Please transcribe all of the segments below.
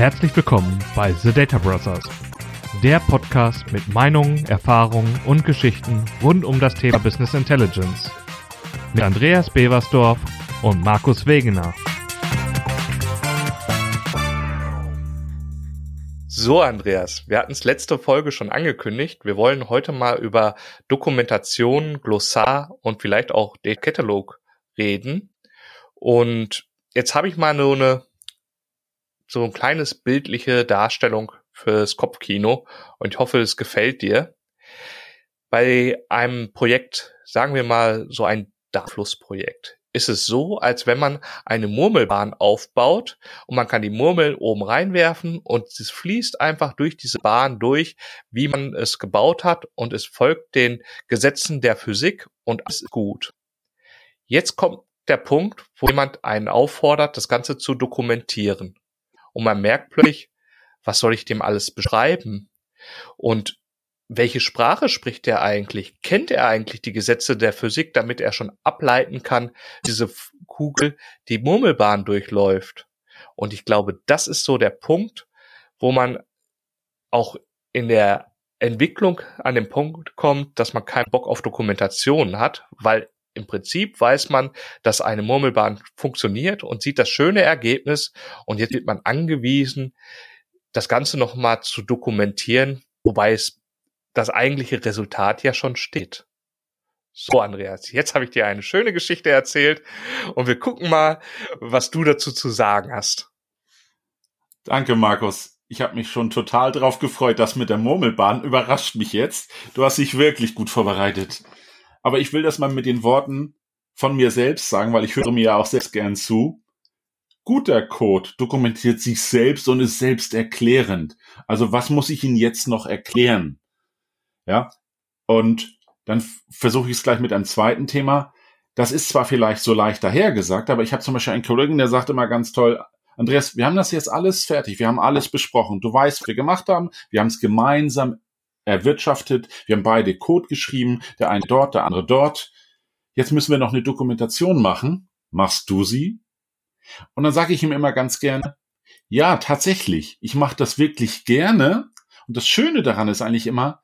Herzlich willkommen bei The Data Brothers, der Podcast mit Meinungen, Erfahrungen und Geschichten rund um das Thema Business Intelligence. Mit Andreas Beversdorf und Markus Wegener. So, Andreas, wir hatten es letzte Folge schon angekündigt. Wir wollen heute mal über Dokumentation, Glossar und vielleicht auch den Katalog reden. Und jetzt habe ich mal nur eine so ein kleines bildliche Darstellung fürs Kopfkino und ich hoffe, es gefällt dir. Bei einem Projekt, sagen wir mal so ein Darflussprojekt, ist es so, als wenn man eine Murmelbahn aufbaut und man kann die Murmel oben reinwerfen und es fließt einfach durch diese Bahn durch, wie man es gebaut hat und es folgt den Gesetzen der Physik und alles ist gut. Jetzt kommt der Punkt, wo jemand einen auffordert, das Ganze zu dokumentieren. Und man merkt plötzlich, was soll ich dem alles beschreiben? Und welche Sprache spricht er eigentlich? Kennt er eigentlich die Gesetze der Physik, damit er schon ableiten kann, diese Kugel die Murmelbahn durchläuft? Und ich glaube, das ist so der Punkt, wo man auch in der Entwicklung an den Punkt kommt, dass man keinen Bock auf Dokumentation hat, weil im Prinzip weiß man, dass eine Murmelbahn funktioniert und sieht das schöne Ergebnis und jetzt wird man angewiesen, das Ganze nochmal zu dokumentieren, wobei es das eigentliche Resultat ja schon steht. So, Andreas, jetzt habe ich dir eine schöne Geschichte erzählt und wir gucken mal, was du dazu zu sagen hast. Danke, Markus. Ich habe mich schon total drauf gefreut. Das mit der Murmelbahn überrascht mich jetzt. Du hast dich wirklich gut vorbereitet. Aber ich will das mal mit den Worten von mir selbst sagen, weil ich höre mir ja auch selbst gern zu. Guter Code dokumentiert sich selbst und ist selbst erklärend. Also was muss ich Ihnen jetzt noch erklären? Ja. Und dann versuche ich es gleich mit einem zweiten Thema. Das ist zwar vielleicht so leicht dahergesagt, aber ich habe zum Beispiel einen Kollegen, der sagt immer ganz toll, Andreas, wir haben das jetzt alles fertig, wir haben alles besprochen. Du weißt, was wir gemacht haben, wir haben es gemeinsam erwirtschaftet. Wir haben beide Code geschrieben, der eine dort, der andere dort. Jetzt müssen wir noch eine Dokumentation machen. Machst du sie? Und dann sage ich ihm immer ganz gerne, ja, tatsächlich, ich mache das wirklich gerne. Und das Schöne daran ist eigentlich immer,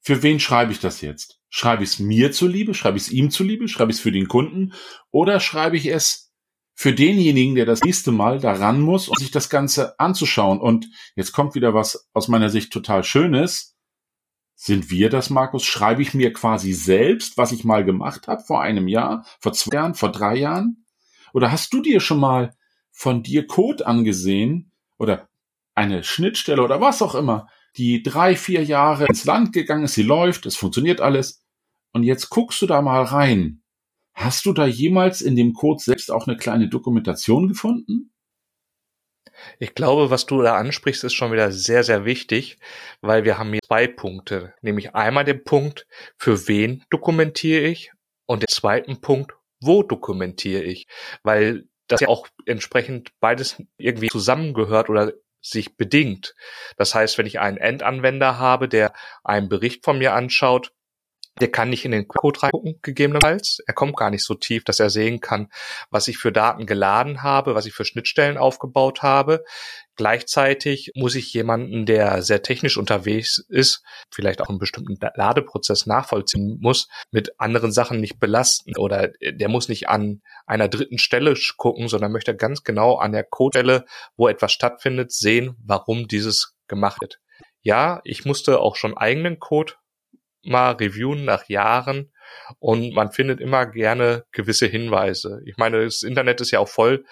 für wen schreibe ich das jetzt? Schreibe ich es mir zuliebe? Schreibe ich es ihm zuliebe? Schreibe ich es für den Kunden? Oder schreibe ich es für denjenigen, der das nächste Mal daran muss, um sich das Ganze anzuschauen? Und jetzt kommt wieder was aus meiner Sicht total Schönes. Sind wir das, Markus? Schreibe ich mir quasi selbst, was ich mal gemacht habe vor einem Jahr, vor zwei Jahren, vor drei Jahren? Oder hast du dir schon mal von dir Code angesehen oder eine Schnittstelle oder was auch immer, die drei, vier Jahre ins Land gegangen ist, sie läuft, es funktioniert alles. Und jetzt guckst du da mal rein. Hast du da jemals in dem Code selbst auch eine kleine Dokumentation gefunden? Ich glaube, was du da ansprichst, ist schon wieder sehr, sehr wichtig, weil wir haben hier zwei Punkte. Nämlich einmal den Punkt, für wen dokumentiere ich und den zweiten Punkt, wo dokumentiere ich. Weil das ja auch entsprechend beides irgendwie zusammengehört oder sich bedingt. Das heißt, wenn ich einen Endanwender habe, der einen Bericht von mir anschaut, der kann nicht in den Code reingucken, gegebenenfalls. Er kommt gar nicht so tief, dass er sehen kann, was ich für Daten geladen habe, was ich für Schnittstellen aufgebaut habe. Gleichzeitig muss ich jemanden, der sehr technisch unterwegs ist, vielleicht auch einen bestimmten Ladeprozess nachvollziehen muss, mit anderen Sachen nicht belasten oder der muss nicht an einer dritten Stelle gucken, sondern möchte ganz genau an der Codestelle, wo etwas stattfindet, sehen, warum dieses gemacht wird. Ja, ich musste auch schon eigenen Code mal reviewen nach Jahren und man findet immer gerne gewisse Hinweise. Ich meine, das Internet ist ja auch voll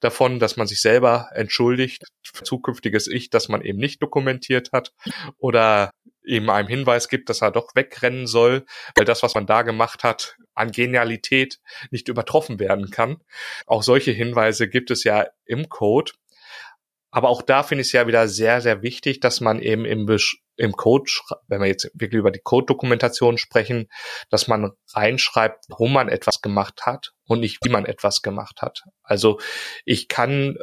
davon, dass man sich selber entschuldigt für zukünftiges Ich, dass man eben nicht dokumentiert hat oder eben einem Hinweis gibt, dass er doch wegrennen soll, weil das, was man da gemacht hat, an Genialität nicht übertroffen werden kann. Auch solche Hinweise gibt es ja im Code. Aber auch da finde ich es ja wieder sehr, sehr wichtig, dass man eben im, im Code, wenn wir jetzt wirklich über die Code-Dokumentation sprechen, dass man reinschreibt, warum man etwas gemacht hat und nicht, wie man etwas gemacht hat. Also ich kann,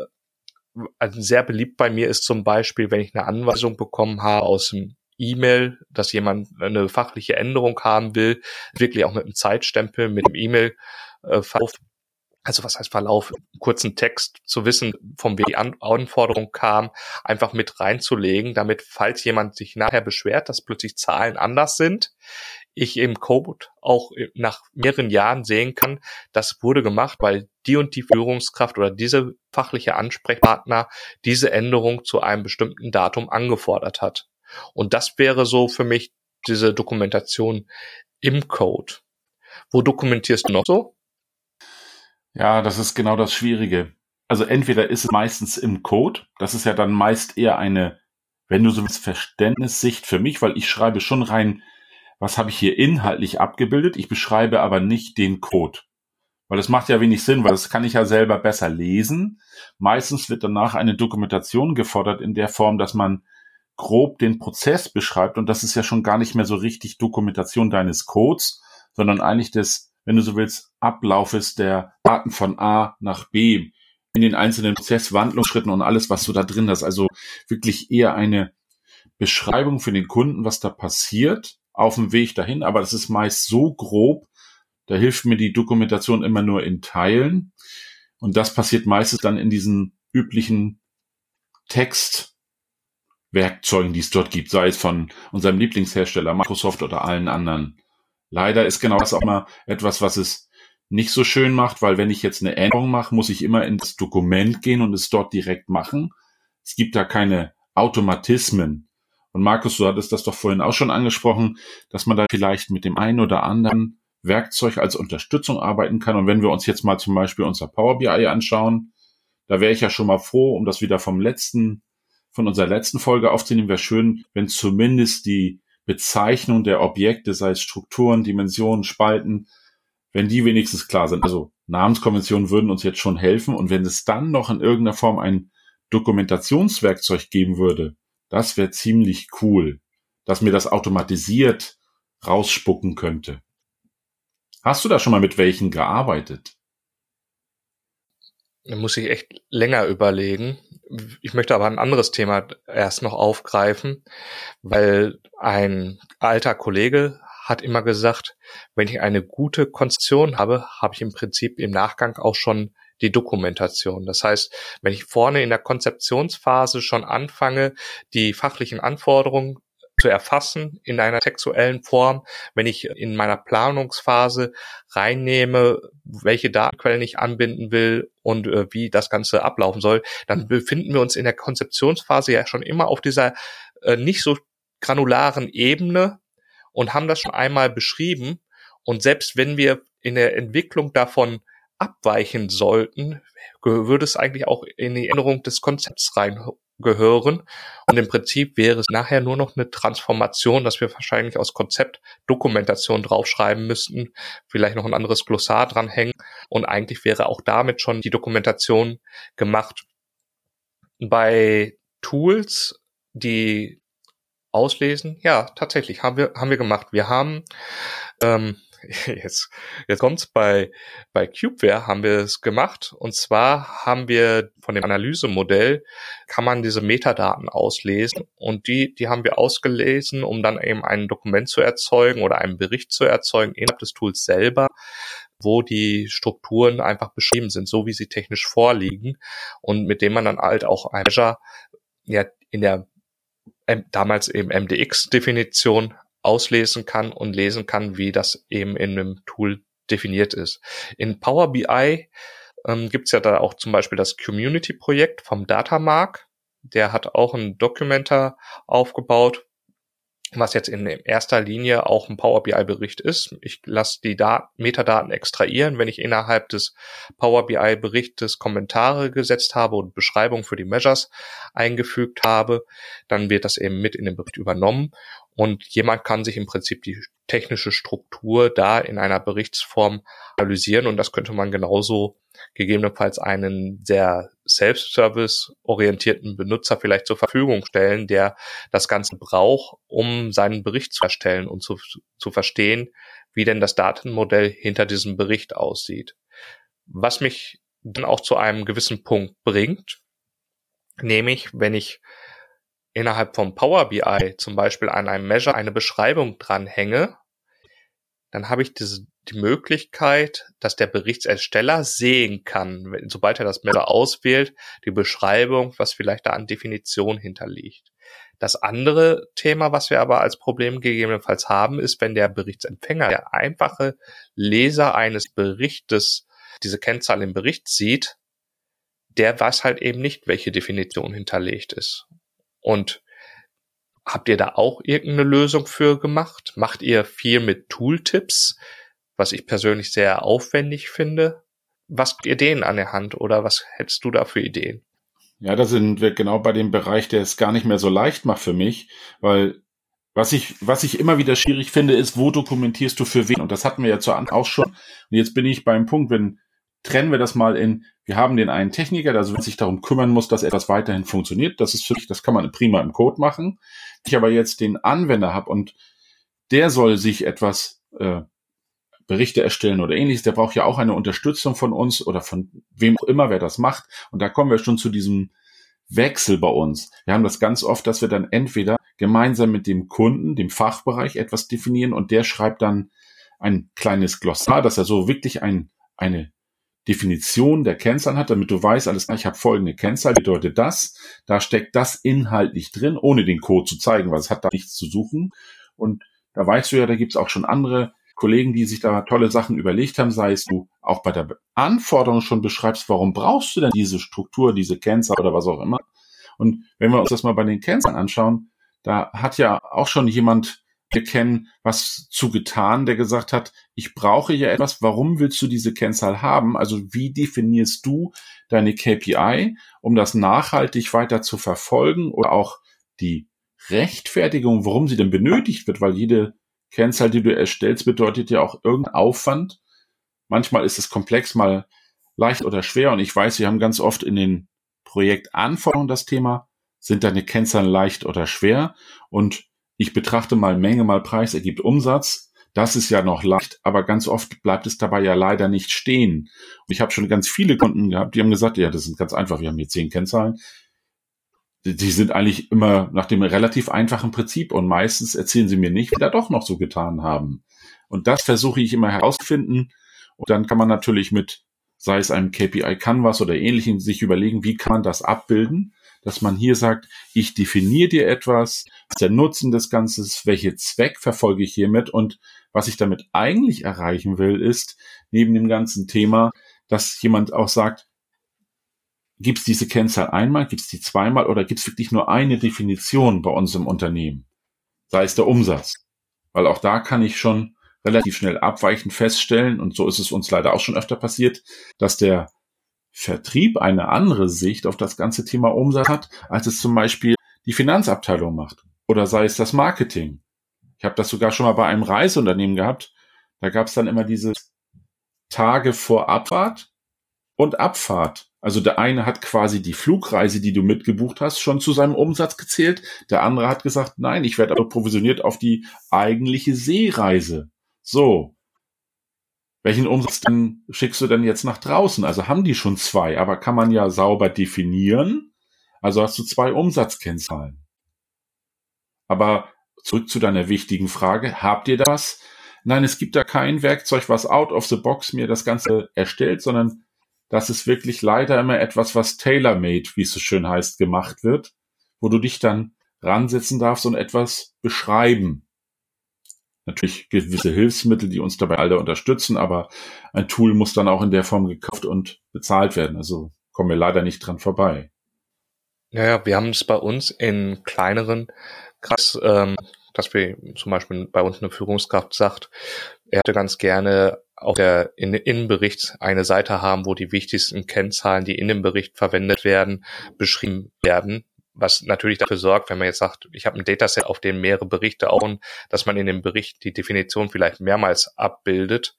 also sehr beliebt bei mir ist zum Beispiel, wenn ich eine Anweisung bekommen habe aus dem E-Mail, dass jemand eine fachliche Änderung haben will, wirklich auch mit einem Zeitstempel, mit dem E-Mail-Verlauf also was heißt Verlauf, kurzen Text zu wissen, von wem die Anforderung kam, einfach mit reinzulegen, damit, falls jemand sich nachher beschwert, dass plötzlich Zahlen anders sind, ich im Code auch nach mehreren Jahren sehen kann, das wurde gemacht, weil die und die Führungskraft oder diese fachliche Ansprechpartner diese Änderung zu einem bestimmten Datum angefordert hat. Und das wäre so für mich diese Dokumentation im Code. Wo dokumentierst du noch so? Ja, das ist genau das Schwierige. Also entweder ist es meistens im Code, das ist ja dann meist eher eine, wenn du so willst, Verständnissicht für mich, weil ich schreibe schon rein, was habe ich hier inhaltlich abgebildet, ich beschreibe aber nicht den Code. Weil das macht ja wenig Sinn, weil das kann ich ja selber besser lesen. Meistens wird danach eine Dokumentation gefordert in der Form, dass man grob den Prozess beschreibt und das ist ja schon gar nicht mehr so richtig Dokumentation deines Codes, sondern eigentlich des wenn du so willst, Ablaufes der Daten von A nach B in den einzelnen Prozesswandlungsschritten und alles, was du da drin hast. Also wirklich eher eine Beschreibung für den Kunden, was da passiert auf dem Weg dahin. Aber das ist meist so grob, da hilft mir die Dokumentation immer nur in Teilen. Und das passiert meistens dann in diesen üblichen Textwerkzeugen, die es dort gibt, sei es von unserem Lieblingshersteller Microsoft oder allen anderen. Leider ist genau das auch mal etwas, was es nicht so schön macht, weil wenn ich jetzt eine Änderung mache, muss ich immer ins Dokument gehen und es dort direkt machen. Es gibt da keine Automatismen. Und Markus, du hattest das doch vorhin auch schon angesprochen, dass man da vielleicht mit dem einen oder anderen Werkzeug als Unterstützung arbeiten kann. Und wenn wir uns jetzt mal zum Beispiel unser Power BI anschauen, da wäre ich ja schon mal froh, um das wieder vom letzten, von unserer letzten Folge aufzunehmen, wäre schön, wenn zumindest die Bezeichnung der Objekte, sei es Strukturen, Dimensionen, Spalten, wenn die wenigstens klar sind. Also Namenskonventionen würden uns jetzt schon helfen und wenn es dann noch in irgendeiner Form ein Dokumentationswerkzeug geben würde, das wäre ziemlich cool, dass mir das automatisiert rausspucken könnte. Hast du da schon mal mit welchen gearbeitet? Da muss ich echt länger überlegen. Ich möchte aber ein anderes Thema erst noch aufgreifen, weil ein alter Kollege hat immer gesagt, wenn ich eine gute Konzeption habe, habe ich im Prinzip im Nachgang auch schon die Dokumentation. Das heißt, wenn ich vorne in der Konzeptionsphase schon anfange, die fachlichen Anforderungen zu erfassen in einer textuellen Form, wenn ich in meiner Planungsphase reinnehme, welche Datenquellen ich anbinden will und äh, wie das Ganze ablaufen soll, dann befinden wir uns in der Konzeptionsphase ja schon immer auf dieser äh, nicht so granularen Ebene und haben das schon einmal beschrieben. Und selbst wenn wir in der Entwicklung davon abweichen sollten, würde es eigentlich auch in die Änderung des Konzepts rein gehören. Und im Prinzip wäre es nachher nur noch eine Transformation, dass wir wahrscheinlich aus Konzept Dokumentation draufschreiben müssten, vielleicht noch ein anderes Glossar dranhängen. Und eigentlich wäre auch damit schon die Dokumentation gemacht. Bei Tools, die auslesen, ja, tatsächlich haben wir, haben wir gemacht. Wir haben ähm, jetzt, jetzt kommt's. Bei, bei Cubeware haben wir es gemacht. Und zwar haben wir von dem Analysemodell kann man diese Metadaten auslesen. Und die, die haben wir ausgelesen, um dann eben ein Dokument zu erzeugen oder einen Bericht zu erzeugen innerhalb des Tools selber wo die Strukturen einfach beschrieben sind, so wie sie technisch vorliegen. Und mit dem man dann halt auch ein Measure ja in der damals eben MDX-Definition auslesen kann und lesen kann, wie das eben in einem Tool definiert ist. In Power BI ähm, gibt es ja da auch zum Beispiel das Community-Projekt vom Datamark. Der hat auch einen Documenter aufgebaut, was jetzt in erster Linie auch ein Power BI-Bericht ist. Ich lasse die Dat Metadaten extrahieren. Wenn ich innerhalb des Power BI-Berichtes Kommentare gesetzt habe und Beschreibung für die Measures eingefügt habe, dann wird das eben mit in den Bericht übernommen und jemand kann sich im Prinzip die technische Struktur da in einer Berichtsform analysieren und das könnte man genauso gegebenenfalls einen sehr Self-Service-orientierten Benutzer vielleicht zur Verfügung stellen, der das Ganze braucht, um seinen Bericht zu erstellen und zu, zu verstehen, wie denn das Datenmodell hinter diesem Bericht aussieht. Was mich dann auch zu einem gewissen Punkt bringt, nämlich wenn ich innerhalb vom Power BI zum Beispiel an einem Measure eine Beschreibung dranhänge, dann habe ich diese, die Möglichkeit, dass der Berichtsersteller sehen kann, sobald er das Melder auswählt, die Beschreibung, was vielleicht da an Definition hinterliegt. Das andere Thema, was wir aber als Problem gegebenenfalls haben, ist, wenn der Berichtsempfänger, der einfache Leser eines Berichtes, diese Kennzahl im Bericht sieht, der weiß halt eben nicht, welche Definition hinterlegt ist. Und habt ihr da auch irgendeine Lösung für gemacht? Macht ihr viel mit Tooltips, was ich persönlich sehr aufwendig finde? Was habt ihr denen an der Hand oder was hättest du da für Ideen? Ja, da sind wir genau bei dem Bereich, der es gar nicht mehr so leicht macht für mich, weil was ich, was ich immer wieder schwierig finde, ist, wo dokumentierst du für wen? Und das hatten wir ja zu Anfang auch schon. Und jetzt bin ich beim Punkt, wenn trennen wir das mal in, wir haben den einen Techniker, der sich darum kümmern muss, dass etwas weiterhin funktioniert. Das ist für mich, das kann man prima im Code machen. Ich aber jetzt den Anwender habe und der soll sich etwas äh, Berichte erstellen oder ähnliches, der braucht ja auch eine Unterstützung von uns oder von wem auch immer, wer das macht. Und da kommen wir schon zu diesem Wechsel bei uns. Wir haben das ganz oft, dass wir dann entweder gemeinsam mit dem Kunden, dem Fachbereich etwas definieren und der schreibt dann ein kleines Glossar, dass er so wirklich ein, eine Definition der Kennzahlen hat, damit du weißt, alles klar, ich habe folgende Kennzahl, bedeutet das, da steckt das inhaltlich drin, ohne den Code zu zeigen, weil es hat da nichts zu suchen. Und da weißt du ja, da gibt's auch schon andere Kollegen, die sich da tolle Sachen überlegt haben, sei es du auch bei der Anforderung schon beschreibst, warum brauchst du denn diese Struktur, diese Kennzahl oder was auch immer. Und wenn wir uns das mal bei den Kennzahlen anschauen, da hat ja auch schon jemand wir was zu getan, der gesagt hat, ich brauche ja etwas, warum willst du diese Kennzahl haben? Also wie definierst du deine KPI, um das nachhaltig weiter zu verfolgen oder auch die Rechtfertigung, warum sie denn benötigt wird, weil jede Kennzahl, die du erstellst, bedeutet ja auch irgendein Aufwand. Manchmal ist es komplex, mal leicht oder schwer und ich weiß, wir haben ganz oft in den Projektanforderungen das Thema, sind deine Kennzahlen leicht oder schwer und ich betrachte mal Menge mal Preis ergibt Umsatz. Das ist ja noch leicht, aber ganz oft bleibt es dabei ja leider nicht stehen. Und ich habe schon ganz viele Kunden gehabt, die haben gesagt, ja, das ist ganz einfach, wir haben hier zehn Kennzahlen. Die sind eigentlich immer nach dem relativ einfachen Prinzip und meistens erzählen sie mir nicht, wie da doch noch so getan haben. Und das versuche ich immer herauszufinden. Und dann kann man natürlich mit, sei es einem KPI Canvas oder ähnlichem, sich überlegen, wie kann man das abbilden dass man hier sagt, ich definiere dir etwas, was der Nutzen des Ganzen welche Zweck verfolge ich hiermit und was ich damit eigentlich erreichen will, ist neben dem ganzen Thema, dass jemand auch sagt, gibt es diese Kennzahl einmal, gibt es die zweimal oder gibt es wirklich nur eine Definition bei uns im Unternehmen? Sei es der Umsatz. Weil auch da kann ich schon relativ schnell abweichend feststellen, und so ist es uns leider auch schon öfter passiert, dass der Vertrieb eine andere Sicht auf das ganze Thema Umsatz hat, als es zum Beispiel die Finanzabteilung macht. Oder sei es das Marketing. Ich habe das sogar schon mal bei einem Reiseunternehmen gehabt. Da gab es dann immer diese Tage vor Abfahrt und Abfahrt. Also der eine hat quasi die Flugreise, die du mitgebucht hast, schon zu seinem Umsatz gezählt. Der andere hat gesagt, nein, ich werde aber provisioniert auf die eigentliche Seereise. So, welchen Umsatz denn schickst du denn jetzt nach draußen? Also haben die schon zwei, aber kann man ja sauber definieren. Also hast du zwei Umsatzkennzahlen. Aber zurück zu deiner wichtigen Frage. Habt ihr das? Nein, es gibt da kein Werkzeug, was out of the box mir das Ganze erstellt, sondern das ist wirklich leider immer etwas, was tailor-made, wie es so schön heißt, gemacht wird, wo du dich dann ransetzen darfst und etwas beschreiben natürlich gewisse Hilfsmittel, die uns dabei alle unterstützen, aber ein Tool muss dann auch in der Form gekauft und bezahlt werden. Also kommen wir leider nicht dran vorbei. Naja, wir haben es bei uns in kleineren Kreis, ähm, dass wir zum Beispiel bei uns eine Führungskraft sagt, er hätte ganz gerne auf der Innenbericht eine Seite haben, wo die wichtigsten Kennzahlen, die in dem Bericht verwendet werden, beschrieben werden, was natürlich dafür sorgt, wenn man jetzt sagt, ich habe ein Dataset, auf dem mehrere Berichte auch, dass man in dem Bericht die Definition vielleicht mehrmals abbildet.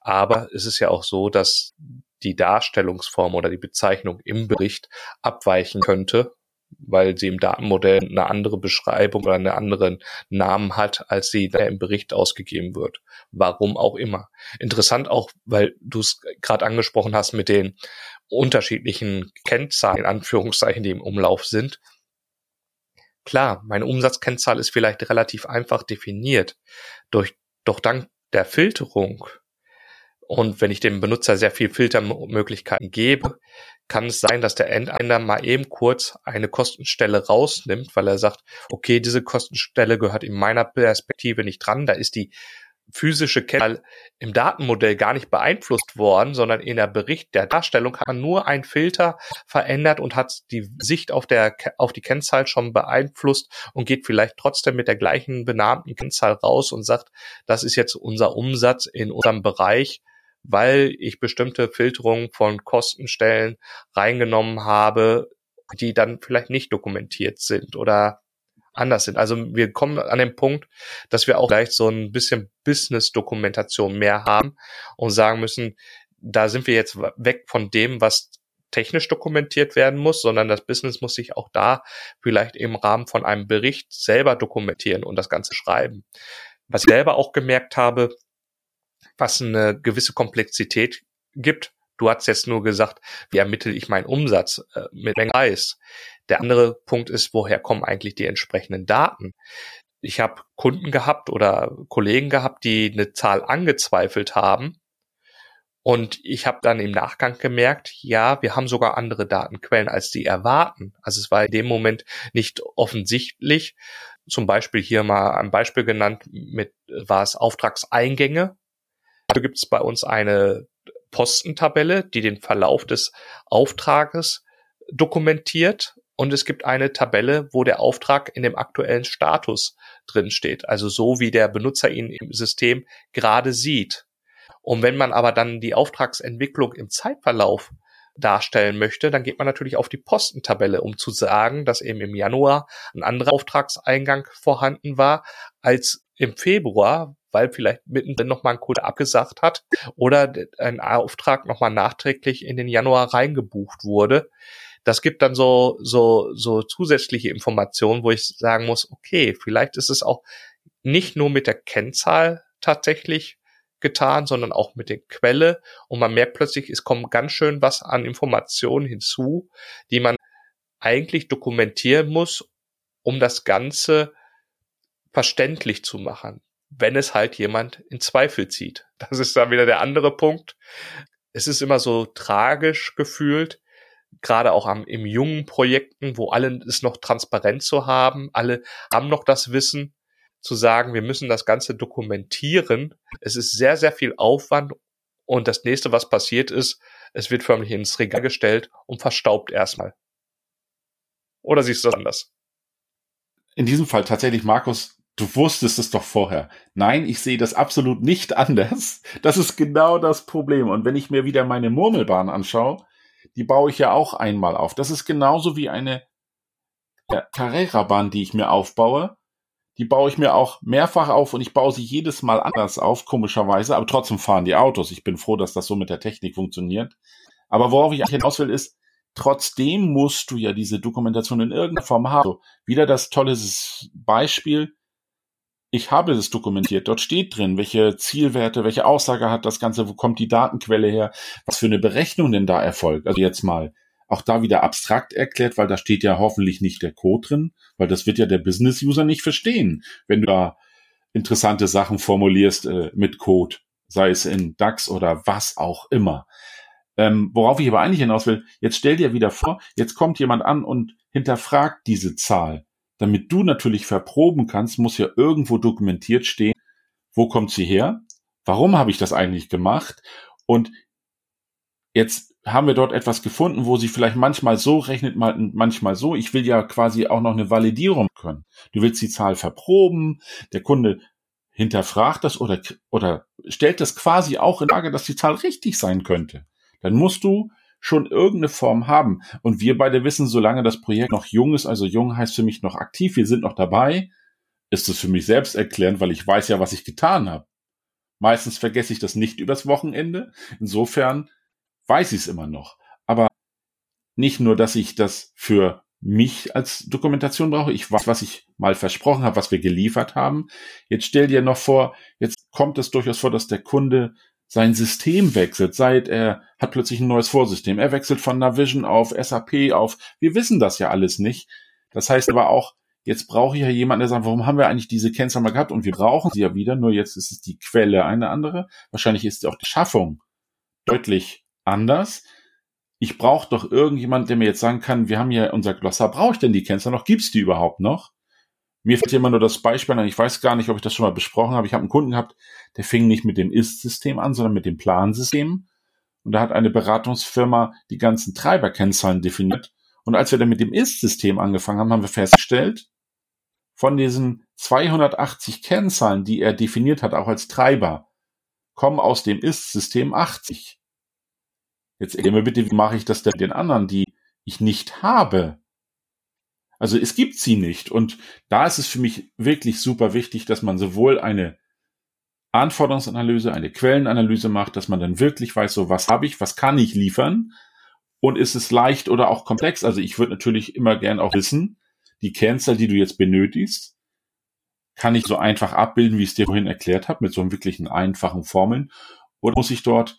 Aber es ist ja auch so, dass die Darstellungsform oder die Bezeichnung im Bericht abweichen könnte, weil sie im Datenmodell eine andere Beschreibung oder einen anderen Namen hat, als sie im Bericht ausgegeben wird. Warum auch immer. Interessant auch, weil du es gerade angesprochen hast mit den unterschiedlichen Kennzahlen, in Anführungszeichen, die im Umlauf sind. Klar, meine Umsatzkennzahl ist vielleicht relativ einfach definiert. Durch, doch dann der Filterung und wenn ich dem Benutzer sehr viel Filtermöglichkeiten gebe, kann es sein, dass der Endeinnahme mal eben kurz eine Kostenstelle rausnimmt, weil er sagt, okay, diese Kostenstelle gehört in meiner Perspektive nicht dran, da ist die physische Kennzahl im Datenmodell gar nicht beeinflusst worden, sondern in der Bericht der Darstellung hat man nur ein Filter verändert und hat die Sicht auf der auf die Kennzahl schon beeinflusst und geht vielleicht trotzdem mit der gleichen benannten Kennzahl raus und sagt, das ist jetzt unser Umsatz in unserem Bereich, weil ich bestimmte Filterungen von Kostenstellen reingenommen habe, die dann vielleicht nicht dokumentiert sind oder anders sind. Also wir kommen an den Punkt, dass wir auch vielleicht so ein bisschen Business-Dokumentation mehr haben und sagen müssen, da sind wir jetzt weg von dem, was technisch dokumentiert werden muss, sondern das Business muss sich auch da vielleicht im Rahmen von einem Bericht selber dokumentieren und das Ganze schreiben. Was ich selber auch gemerkt habe, was eine gewisse Komplexität gibt. Du hast jetzt nur gesagt, wie ermittle ich meinen Umsatz äh, mit Menge Preis. Der andere Punkt ist, woher kommen eigentlich die entsprechenden Daten? Ich habe Kunden gehabt oder Kollegen gehabt, die eine Zahl angezweifelt haben. Und ich habe dann im Nachgang gemerkt, ja, wir haben sogar andere Datenquellen, als die erwarten. Also es war in dem Moment nicht offensichtlich. Zum Beispiel hier mal ein Beispiel genannt mit, war es Auftragseingänge. Da gibt es bei uns eine Postentabelle, die den Verlauf des Auftrages dokumentiert und es gibt eine Tabelle, wo der Auftrag in dem aktuellen Status drin steht, also so wie der Benutzer ihn im System gerade sieht. Und wenn man aber dann die Auftragsentwicklung im Zeitverlauf darstellen möchte, dann geht man natürlich auf die Postentabelle, um zu sagen, dass eben im Januar ein anderer Auftragseingang vorhanden war als im Februar, weil vielleicht mittendrin nochmal ein Kunde abgesagt hat oder ein Auftrag nochmal nachträglich in den Januar reingebucht wurde. Das gibt dann so, so, so zusätzliche Informationen, wo ich sagen muss, okay, vielleicht ist es auch nicht nur mit der Kennzahl tatsächlich getan, sondern auch mit der Quelle. Und man merkt plötzlich, es kommt ganz schön was an Informationen hinzu, die man eigentlich dokumentieren muss, um das Ganze verständlich zu machen, wenn es halt jemand in Zweifel zieht. Das ist dann wieder der andere Punkt. Es ist immer so tragisch gefühlt, gerade auch am, im jungen Projekten, wo alle es noch transparent zu haben, alle haben noch das Wissen, zu sagen, wir müssen das Ganze dokumentieren. Es ist sehr, sehr viel Aufwand und das nächste, was passiert ist, es wird förmlich ins Regal gestellt und verstaubt erstmal. Oder siehst du das anders? In diesem Fall tatsächlich, Markus, du wusstest es doch vorher. Nein, ich sehe das absolut nicht anders. Das ist genau das Problem. Und wenn ich mir wieder meine Murmelbahn anschaue, die baue ich ja auch einmal auf. Das ist genauso wie eine Carrera-Bahn, die ich mir aufbaue. Die baue ich mir auch mehrfach auf und ich baue sie jedes Mal anders auf, komischerweise, aber trotzdem fahren die Autos. Ich bin froh, dass das so mit der Technik funktioniert. Aber worauf ich hinaus will, ist, trotzdem musst du ja diese Dokumentation in irgendeiner Form haben. So, wieder das tolle Beispiel, ich habe das dokumentiert. Dort steht drin, welche Zielwerte, welche Aussage hat das Ganze, wo kommt die Datenquelle her, was für eine Berechnung denn da erfolgt. Also jetzt mal auch da wieder abstrakt erklärt, weil da steht ja hoffentlich nicht der Code drin, weil das wird ja der Business-User nicht verstehen, wenn du da interessante Sachen formulierst äh, mit Code, sei es in DAX oder was auch immer. Ähm, worauf ich aber eigentlich hinaus will, jetzt stell dir wieder vor, jetzt kommt jemand an und hinterfragt diese Zahl damit du natürlich verproben kannst, muss ja irgendwo dokumentiert stehen, wo kommt sie her? Warum habe ich das eigentlich gemacht? Und jetzt haben wir dort etwas gefunden, wo sie vielleicht manchmal so rechnet, manchmal so. Ich will ja quasi auch noch eine Validierung können. Du willst die Zahl verproben, der Kunde hinterfragt das oder, oder stellt das quasi auch in Frage, dass die Zahl richtig sein könnte. Dann musst du schon irgendeine Form haben. Und wir beide wissen, solange das Projekt noch jung ist, also jung heißt für mich noch aktiv, wir sind noch dabei, ist es für mich selbst erklärend, weil ich weiß ja, was ich getan habe. Meistens vergesse ich das nicht übers Wochenende. Insofern weiß ich es immer noch. Aber nicht nur, dass ich das für mich als Dokumentation brauche. Ich weiß, was ich mal versprochen habe, was wir geliefert haben. Jetzt stell dir noch vor, jetzt kommt es durchaus vor, dass der Kunde sein System wechselt, seit er hat plötzlich ein neues Vorsystem. Er wechselt von Navision auf SAP auf. Wir wissen das ja alles nicht. Das heißt aber auch, Jetzt brauche ich ja jemanden, der sagt, warum haben wir eigentlich diese Kennzahlen mal gehabt? Und wir brauchen sie ja wieder, nur jetzt ist es die Quelle eine andere. Wahrscheinlich ist auch die Schaffung deutlich anders. Ich brauche doch irgendjemand, der mir jetzt sagen kann, wir haben ja unser Glossar, brauche ich denn die Kennzahlen noch? Gibt's die überhaupt noch? Mir fällt immer nur das Beispiel an, ich weiß gar nicht, ob ich das schon mal besprochen habe. Ich habe einen Kunden gehabt, der fing nicht mit dem Ist-System an, sondern mit dem Plansystem. Und da hat eine Beratungsfirma die ganzen Treiberkennzahlen definiert. Und als wir dann mit dem Ist-System angefangen haben, haben wir festgestellt, von diesen 280 Kennzahlen, die er definiert hat, auch als Treiber, kommen aus dem Ist-System 80. Jetzt erklär mir bitte, wie mache ich das denn den anderen, die ich nicht habe? Also es gibt sie nicht. Und da ist es für mich wirklich super wichtig, dass man sowohl eine Anforderungsanalyse, eine Quellenanalyse macht, dass man dann wirklich weiß, so was habe ich, was kann ich liefern und ist es leicht oder auch komplex. Also ich würde natürlich immer gern auch wissen, die Kennzahl, die du jetzt benötigst, kann ich so einfach abbilden, wie ich es dir vorhin erklärt habe, mit so einem wirklichen einfachen Formeln? Oder muss ich dort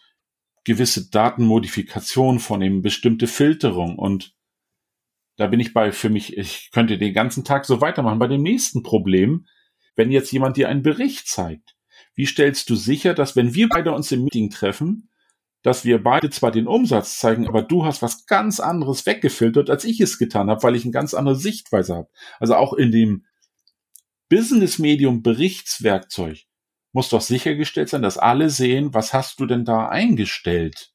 gewisse Datenmodifikationen vornehmen, bestimmte Filterung? Und da bin ich bei für mich, ich könnte den ganzen Tag so weitermachen. Bei dem nächsten Problem, wenn jetzt jemand dir einen Bericht zeigt, wie stellst du sicher, dass wenn wir beide uns im Meeting treffen, dass wir beide zwar den Umsatz zeigen, aber du hast was ganz anderes weggefiltert, als ich es getan habe, weil ich eine ganz andere Sichtweise habe. Also auch in dem Business-Medium Berichtswerkzeug muss doch sichergestellt sein, dass alle sehen, was hast du denn da eingestellt?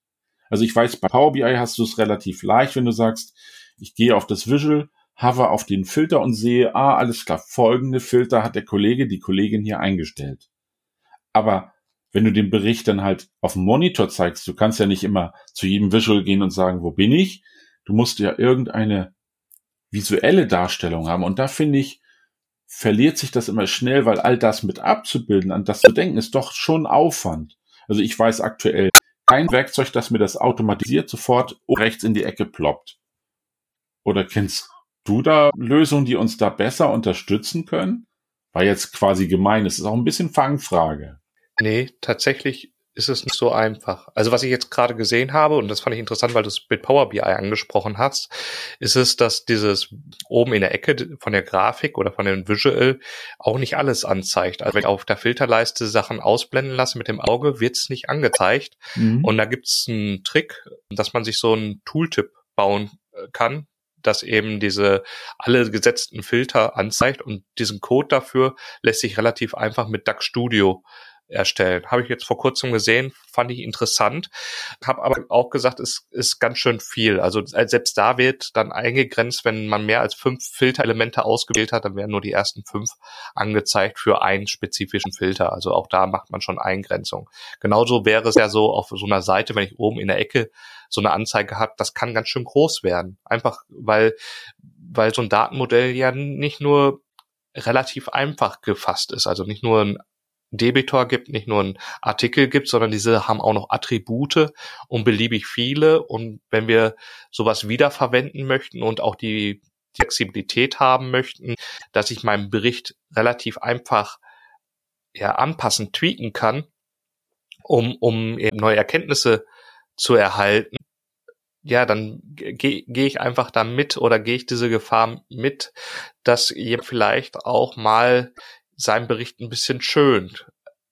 Also ich weiß, bei Power BI hast du es relativ leicht, wenn du sagst, ich gehe auf das Visual, hover auf den Filter und sehe, ah, alles klar, folgende Filter hat der Kollege, die Kollegin hier eingestellt. Aber wenn du den Bericht dann halt auf dem Monitor zeigst, du kannst ja nicht immer zu jedem Visual gehen und sagen, wo bin ich? Du musst ja irgendeine visuelle Darstellung haben. Und da finde ich, verliert sich das immer schnell, weil all das mit abzubilden, an das zu denken, ist doch schon Aufwand. Also ich weiß aktuell kein Werkzeug, das mir das automatisiert sofort rechts in die Ecke ploppt. Oder kennst du da Lösungen, die uns da besser unterstützen können? War jetzt quasi gemein. Es ist auch ein bisschen Fangfrage. Nee, tatsächlich ist es nicht so einfach. Also was ich jetzt gerade gesehen habe, und das fand ich interessant, weil du es mit Power BI angesprochen hast, ist es, dass dieses oben in der Ecke von der Grafik oder von dem Visual auch nicht alles anzeigt. Also wenn ich auf der Filterleiste Sachen ausblenden lasse mit dem Auge, wird es nicht angezeigt. Mhm. Und da gibt es einen Trick, dass man sich so einen Tooltip bauen äh, kann, das eben diese alle gesetzten Filter anzeigt und diesen Code dafür lässt sich relativ einfach mit DAX Studio erstellen. Habe ich jetzt vor kurzem gesehen, fand ich interessant, habe aber auch gesagt, es ist ganz schön viel. Also selbst da wird dann eingegrenzt, wenn man mehr als fünf Filterelemente ausgewählt hat, dann werden nur die ersten fünf angezeigt für einen spezifischen Filter. Also auch da macht man schon Eingrenzung. Genauso wäre es ja so auf so einer Seite, wenn ich oben in der Ecke so eine Anzeige habe, das kann ganz schön groß werden. Einfach weil, weil so ein Datenmodell ja nicht nur relativ einfach gefasst ist. Also nicht nur ein Debitor gibt, nicht nur ein Artikel gibt, sondern diese haben auch noch Attribute und beliebig viele. Und wenn wir sowas wiederverwenden möchten und auch die Flexibilität haben möchten, dass ich meinen Bericht relativ einfach ja, anpassen, tweaken kann, um, um eben neue Erkenntnisse zu erhalten, ja, dann gehe geh ich einfach da mit oder gehe ich diese Gefahr mit, dass ihr vielleicht auch mal seinen Bericht ein bisschen schönt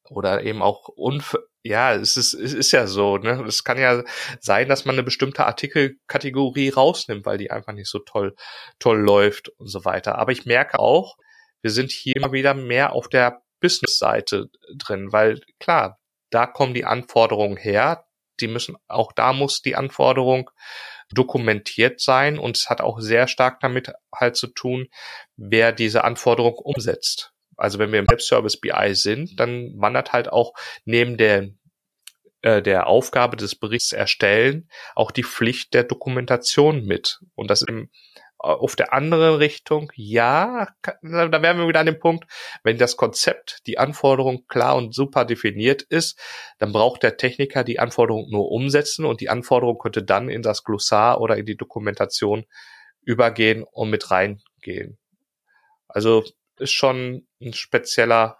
oder eben auch unf ja, es ist, es ist ja so, ne? Es kann ja sein, dass man eine bestimmte Artikelkategorie rausnimmt, weil die einfach nicht so toll, toll läuft und so weiter. Aber ich merke auch, wir sind hier immer wieder mehr auf der Business-Seite drin, weil klar, da kommen die Anforderungen her. Die müssen, auch da muss die Anforderung dokumentiert sein und es hat auch sehr stark damit halt zu tun, wer diese Anforderung umsetzt. Also wenn wir im Web-Service BI sind, dann wandert halt auch neben der äh, der Aufgabe des Berichts erstellen auch die Pflicht der Dokumentation mit. Und das im, äh, auf der anderen Richtung, ja, da wären wir wieder an dem Punkt, wenn das Konzept, die Anforderung klar und super definiert ist, dann braucht der Techniker die Anforderung nur umsetzen und die Anforderung könnte dann in das Glossar oder in die Dokumentation übergehen und mit reingehen. Also ist schon ein spezieller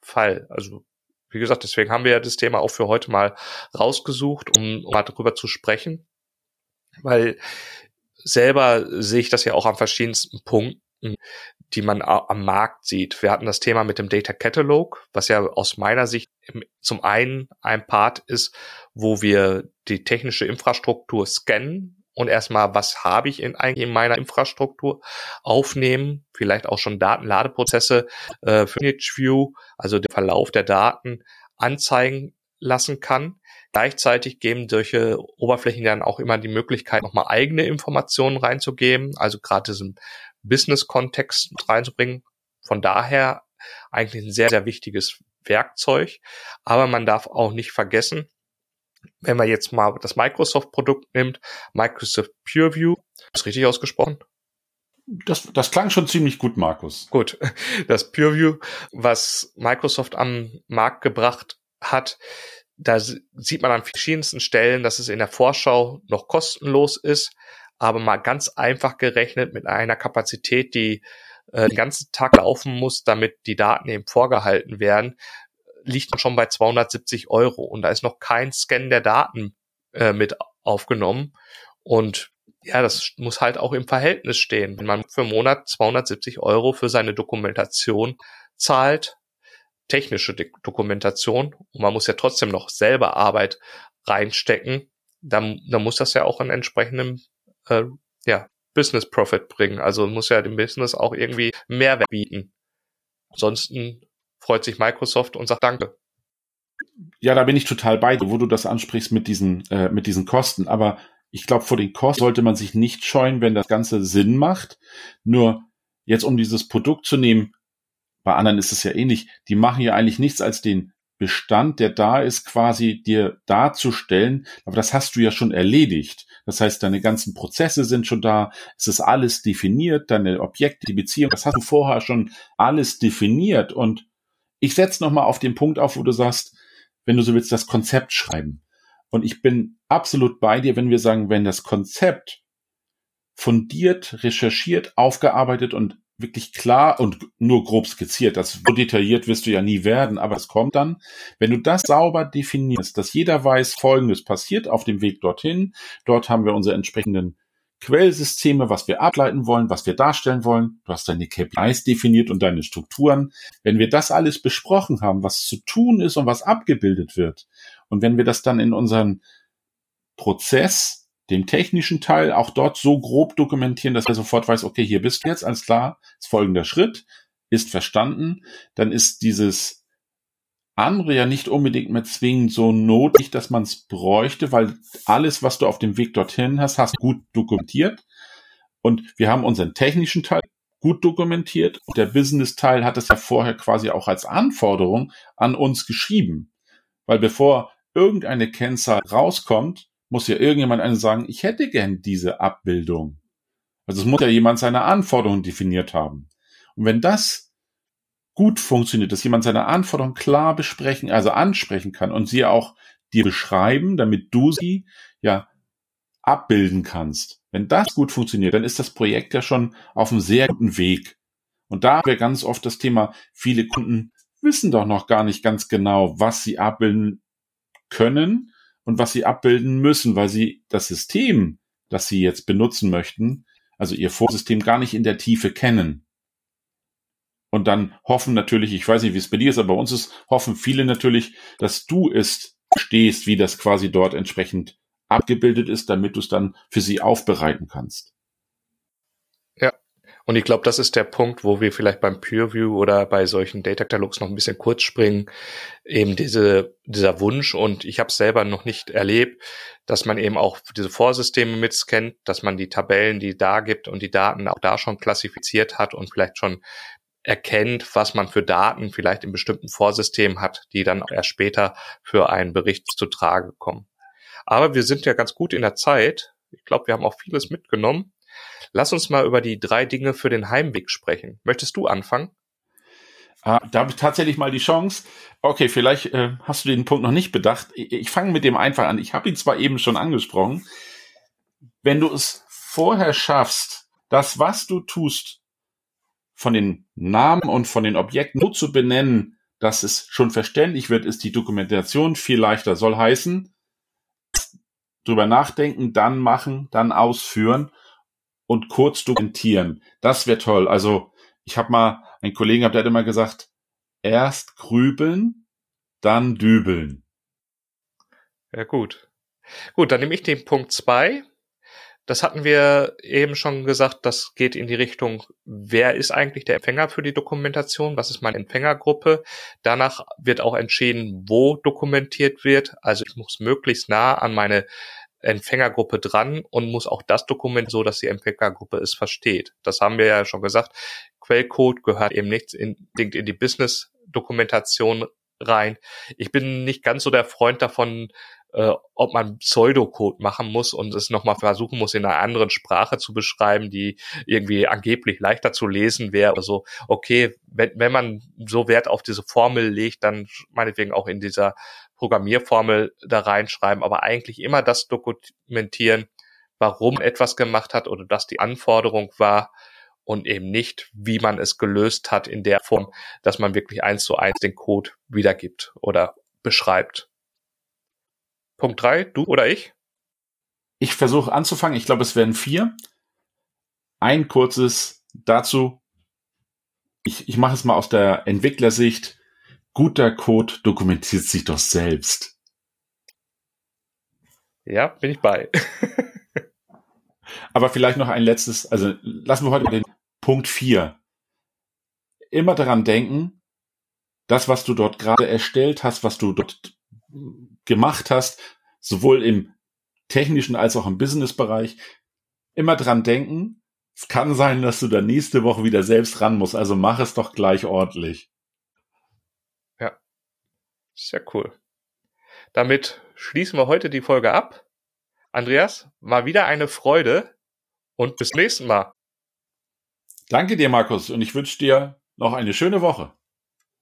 Fall. Also wie gesagt, deswegen haben wir ja das Thema auch für heute mal rausgesucht, um, um darüber zu sprechen, weil selber sehe ich das ja auch an verschiedensten Punkten, die man am Markt sieht. Wir hatten das Thema mit dem Data Catalog, was ja aus meiner Sicht zum einen ein Part ist, wo wir die technische Infrastruktur scannen und erstmal, was habe ich in, eigentlich in meiner Infrastruktur aufnehmen, vielleicht auch schon Datenladeprozesse äh, für View, also den Verlauf der Daten anzeigen lassen kann. Gleichzeitig geben solche Oberflächen dann auch immer die Möglichkeit, nochmal eigene Informationen reinzugeben, also gerade diesen Business-Kontext reinzubringen. Von daher eigentlich ein sehr, sehr wichtiges Werkzeug. Aber man darf auch nicht vergessen, wenn man jetzt mal das Microsoft-Produkt nimmt, Microsoft PureView, ist richtig ausgesprochen? Das, das klang schon ziemlich gut, Markus. Gut. Das PureView, was Microsoft am Markt gebracht hat, da sieht man an verschiedensten Stellen, dass es in der Vorschau noch kostenlos ist, aber mal ganz einfach gerechnet mit einer Kapazität, die äh, den ganzen Tag laufen muss, damit die Daten eben vorgehalten werden, liegt schon bei 270 Euro und da ist noch kein Scan der Daten äh, mit aufgenommen und ja, das muss halt auch im Verhältnis stehen. Wenn man für Monat 270 Euro für seine Dokumentation zahlt, technische Dokumentation, und man muss ja trotzdem noch selber Arbeit reinstecken, dann, dann muss das ja auch einen entsprechenden äh, ja, Business Profit bringen. Also muss ja dem Business auch irgendwie Mehrwert bieten. Ansonsten freut sich Microsoft und sagt Danke. Ja, da bin ich total bei dir, wo du das ansprichst mit diesen, äh, mit diesen Kosten. Aber ich glaube, vor den Kosten sollte man sich nicht scheuen, wenn das Ganze Sinn macht. Nur jetzt, um dieses Produkt zu nehmen, bei anderen ist es ja ähnlich, die machen ja eigentlich nichts als den Bestand, der da ist, quasi dir darzustellen. Aber das hast du ja schon erledigt. Das heißt, deine ganzen Prozesse sind schon da. Es ist alles definiert, deine Objekte, die Beziehung, das hast du vorher schon alles definiert. Und ich setze nochmal auf den Punkt auf, wo du sagst, wenn du so willst, das Konzept schreiben. Und ich bin absolut bei dir, wenn wir sagen, wenn das Konzept fundiert, recherchiert, aufgearbeitet und wirklich klar und nur grob skizziert. Das so detailliert wirst du ja nie werden, aber es kommt dann, wenn du das sauber definierst, dass jeder weiß, Folgendes passiert auf dem Weg dorthin. Dort haben wir unsere entsprechenden Quellsysteme, was wir ableiten wollen, was wir darstellen wollen. Du hast deine KPIs definiert und deine Strukturen. Wenn wir das alles besprochen haben, was zu tun ist und was abgebildet wird, und wenn wir das dann in unseren Prozess, dem technischen Teil, auch dort so grob dokumentieren, dass er sofort weiß, okay, hier bist du jetzt, alles klar, ist folgender Schritt, ist verstanden, dann ist dieses andere ja nicht unbedingt mehr zwingend so notwendig, dass man es bräuchte, weil alles, was du auf dem Weg dorthin hast, hast gut dokumentiert. Und wir haben unseren technischen Teil gut dokumentiert und der Business-Teil hat es ja vorher quasi auch als Anforderung an uns geschrieben. Weil bevor irgendeine Kennzahl rauskommt, muss ja irgendjemand eine sagen, ich hätte gern diese Abbildung. Also es muss ja jemand seine Anforderungen definiert haben. Und wenn das gut funktioniert, dass jemand seine Anforderungen klar besprechen, also ansprechen kann und sie auch dir beschreiben, damit du sie ja abbilden kannst. Wenn das gut funktioniert, dann ist das Projekt ja schon auf einem sehr guten Weg. Und da wäre ganz oft das Thema, viele Kunden wissen doch noch gar nicht ganz genau, was sie abbilden können und was sie abbilden müssen, weil sie das System, das sie jetzt benutzen möchten, also ihr Vorsystem gar nicht in der Tiefe kennen. Und dann hoffen natürlich, ich weiß nicht, wie es bei dir ist, aber bei uns ist, hoffen viele natürlich, dass du es stehst, wie das quasi dort entsprechend abgebildet ist, damit du es dann für sie aufbereiten kannst. Ja. Und ich glaube, das ist der Punkt, wo wir vielleicht beim PureView oder bei solchen Data Catalogs noch ein bisschen kurz springen. Eben diese, dieser Wunsch, und ich habe es selber noch nicht erlebt, dass man eben auch diese Vorsysteme mitscannt, dass man die Tabellen, die da gibt und die Daten auch da schon klassifiziert hat und vielleicht schon erkennt, was man für Daten vielleicht in bestimmten Vorsystemen hat, die dann erst später für einen Bericht zu Trage kommen. Aber wir sind ja ganz gut in der Zeit. Ich glaube, wir haben auch vieles mitgenommen. Lass uns mal über die drei Dinge für den Heimweg sprechen. Möchtest du anfangen? Ah, da habe ich tatsächlich mal die Chance. Okay, vielleicht äh, hast du den Punkt noch nicht bedacht. Ich, ich fange mit dem einfach an. Ich habe ihn zwar eben schon angesprochen. Wenn du es vorher schaffst, das, was du tust, von den Namen und von den Objekten so zu benennen, dass es schon verständlich wird, ist die Dokumentation viel leichter. Soll heißen, drüber nachdenken, dann machen, dann ausführen und kurz dokumentieren. Das wäre toll. Also Ich habe mal einen Kollegen gehabt, der hat immer gesagt, erst grübeln, dann dübeln. Ja, gut. Gut, dann nehme ich den Punkt zwei. Das hatten wir eben schon gesagt, das geht in die Richtung, wer ist eigentlich der Empfänger für die Dokumentation? Was ist meine Empfängergruppe? Danach wird auch entschieden, wo dokumentiert wird. Also ich muss möglichst nah an meine Empfängergruppe dran und muss auch das Dokument so, dass die Empfängergruppe es versteht. Das haben wir ja schon gesagt. Quellcode gehört eben nicht in, in die Business-Dokumentation rein. Ich bin nicht ganz so der Freund davon, äh, ob man Pseudocode machen muss und es nochmal versuchen muss, in einer anderen Sprache zu beschreiben, die irgendwie angeblich leichter zu lesen wäre oder so. Okay, wenn, wenn man so Wert auf diese Formel legt, dann meinetwegen auch in dieser Programmierformel da reinschreiben, aber eigentlich immer das dokumentieren, warum etwas gemacht hat oder dass die Anforderung war und eben nicht, wie man es gelöst hat in der Form, dass man wirklich eins zu eins den Code wiedergibt oder beschreibt. Punkt drei, du oder ich? Ich versuche anzufangen. Ich glaube, es werden vier. Ein kurzes dazu. Ich, ich mache es mal aus der Entwicklersicht. Guter Code dokumentiert sich doch selbst. Ja, bin ich bei. Aber vielleicht noch ein letztes, also lassen wir heute den Punkt vier. Immer daran denken, das, was du dort gerade erstellt hast, was du dort gemacht hast, sowohl im technischen als auch im Businessbereich, immer dran denken. Es kann sein, dass du da nächste Woche wieder selbst ran musst, also mach es doch gleich ordentlich. Ja, sehr cool. Damit schließen wir heute die Folge ab. Andreas, mal wieder eine Freude und bis nächsten Mal. Danke dir, Markus, und ich wünsche dir noch eine schöne Woche.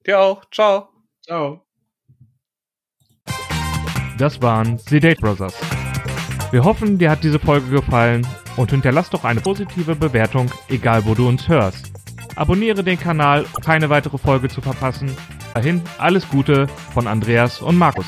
Dir auch. Ciao. Ciao. Das waren The Date Brothers. Wir hoffen, dir hat diese Folge gefallen und hinterlass doch eine positive Bewertung, egal wo du uns hörst. Abonniere den Kanal, um keine weitere Folge zu verpassen. Dahin alles Gute von Andreas und Markus.